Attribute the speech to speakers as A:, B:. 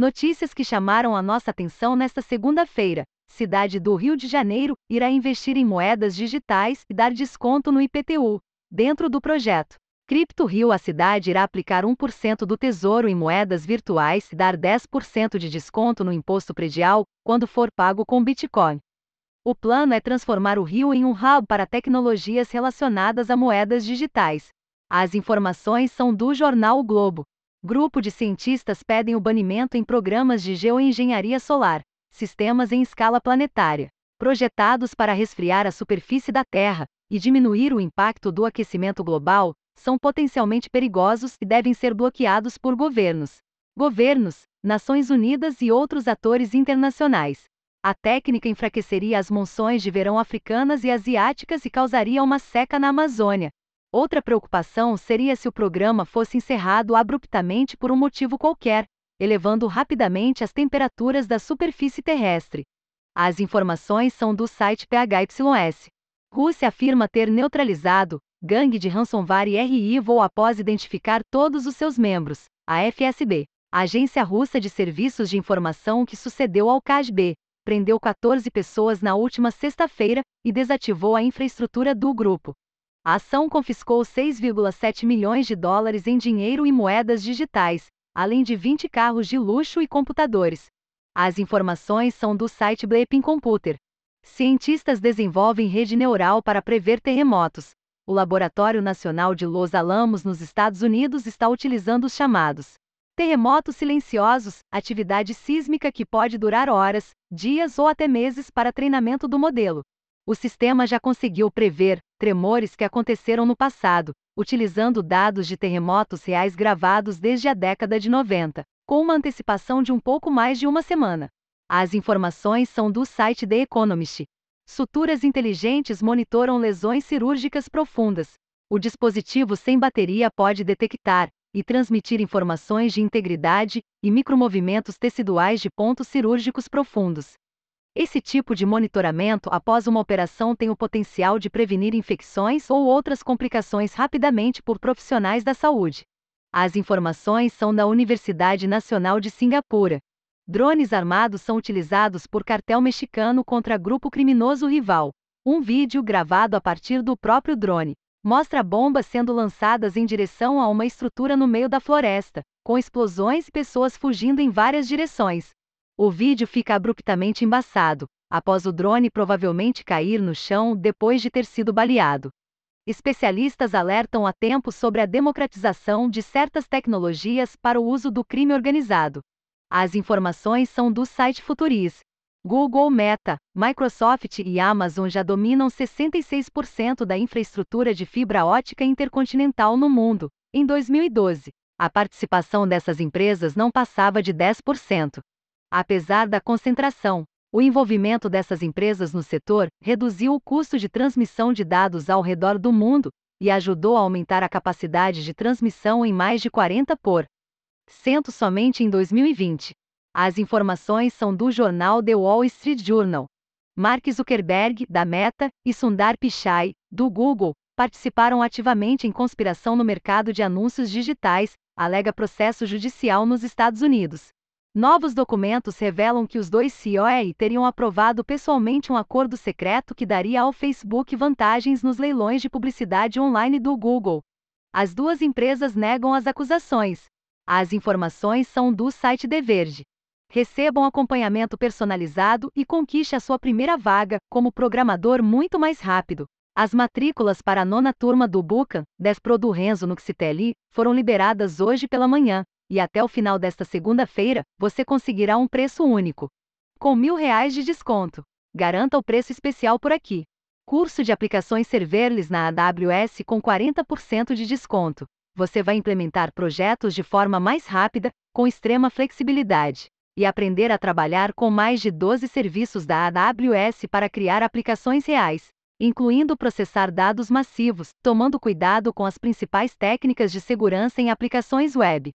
A: Notícias que chamaram a nossa atenção nesta segunda-feira. Cidade do Rio de Janeiro irá investir em moedas digitais e dar desconto no IPTU. Dentro do projeto Cripto Rio, a cidade irá aplicar 1% do tesouro em moedas virtuais e dar 10% de desconto no imposto predial quando for pago com Bitcoin. O plano é transformar o Rio em um hub para tecnologias relacionadas a moedas digitais. As informações são do jornal o Globo. Grupo de cientistas pedem o banimento em programas de geoengenharia solar, sistemas em escala planetária, projetados para resfriar a superfície da Terra e diminuir o impacto do aquecimento global, são potencialmente perigosos e devem ser bloqueados por governos, governos, Nações Unidas e outros atores internacionais. A técnica enfraqueceria as monções de verão africanas e asiáticas e causaria uma seca na Amazônia, Outra preocupação seria se o programa fosse encerrado abruptamente por um motivo qualquer, elevando rapidamente as temperaturas da superfície terrestre. As informações são do site PHYS. Rússia afirma ter neutralizado gangue de ransomware RIVO após identificar todos os seus membros, a FSB, agência russa de serviços de informação que sucedeu ao KGB, prendeu 14 pessoas na última sexta-feira e desativou a infraestrutura do grupo. A ação confiscou 6,7 milhões de dólares em dinheiro e moedas digitais, além de 20 carros de luxo e computadores. As informações são do site Bleeping Computer. Cientistas desenvolvem rede neural para prever terremotos. O Laboratório Nacional de Los Alamos, nos Estados Unidos, está utilizando os chamados terremotos silenciosos, atividade sísmica que pode durar horas, dias ou até meses para treinamento do modelo. O sistema já conseguiu prever tremores que aconteceram no passado, utilizando dados de terremotos reais gravados desde a década de 90, com uma antecipação de um pouco mais de uma semana. As informações são do site The Economist. Suturas inteligentes monitoram lesões cirúrgicas profundas. O dispositivo sem bateria pode detectar e transmitir informações de integridade e micromovimentos teciduais de pontos cirúrgicos profundos. Esse tipo de monitoramento após uma operação tem o potencial de prevenir infecções ou outras complicações rapidamente por profissionais da saúde. As informações são da Universidade Nacional de Singapura. Drones armados são utilizados por cartel mexicano contra grupo criminoso rival. Um vídeo gravado a partir do próprio drone mostra bombas sendo lançadas em direção a uma estrutura no meio da floresta, com explosões e pessoas fugindo em várias direções. O vídeo fica abruptamente embaçado, após o drone provavelmente cair no chão depois de ter sido baleado. Especialistas alertam a tempo sobre a democratização de certas tecnologias para o uso do crime organizado. As informações são do site Futuris. Google, Meta, Microsoft e Amazon já dominam 66% da infraestrutura de fibra ótica intercontinental no mundo. Em 2012, a participação dessas empresas não passava de 10%. Apesar da concentração, o envolvimento dessas empresas no setor reduziu o custo de transmissão de dados ao redor do mundo e ajudou a aumentar a capacidade de transmissão em mais de 40 por cento somente em 2020. As informações são do jornal The Wall Street Journal. Mark Zuckerberg, da Meta, e Sundar Pichai, do Google, participaram ativamente em conspiração no mercado de anúncios digitais, alega processo judicial nos Estados Unidos. Novos documentos revelam que os dois CEOs teriam aprovado pessoalmente um acordo secreto que daria ao Facebook vantagens nos leilões de publicidade online do Google. As duas empresas negam as acusações. As informações são do site The Verge. Receba um acompanhamento personalizado e conquiste a sua primeira vaga como programador muito mais rápido. As matrículas para a nona turma do Bucan, 10 Pro do Renzo no Xitelli, foram liberadas hoje pela manhã e até o final desta segunda-feira, você conseguirá um preço único. Com mil reais de desconto. Garanta o preço especial por aqui. Curso de aplicações serverless na AWS com 40% de desconto. Você vai implementar projetos de forma mais rápida, com extrema flexibilidade, e aprender a trabalhar com mais de 12 serviços da AWS para criar aplicações reais, incluindo processar dados massivos, tomando cuidado com as principais técnicas de segurança em aplicações web.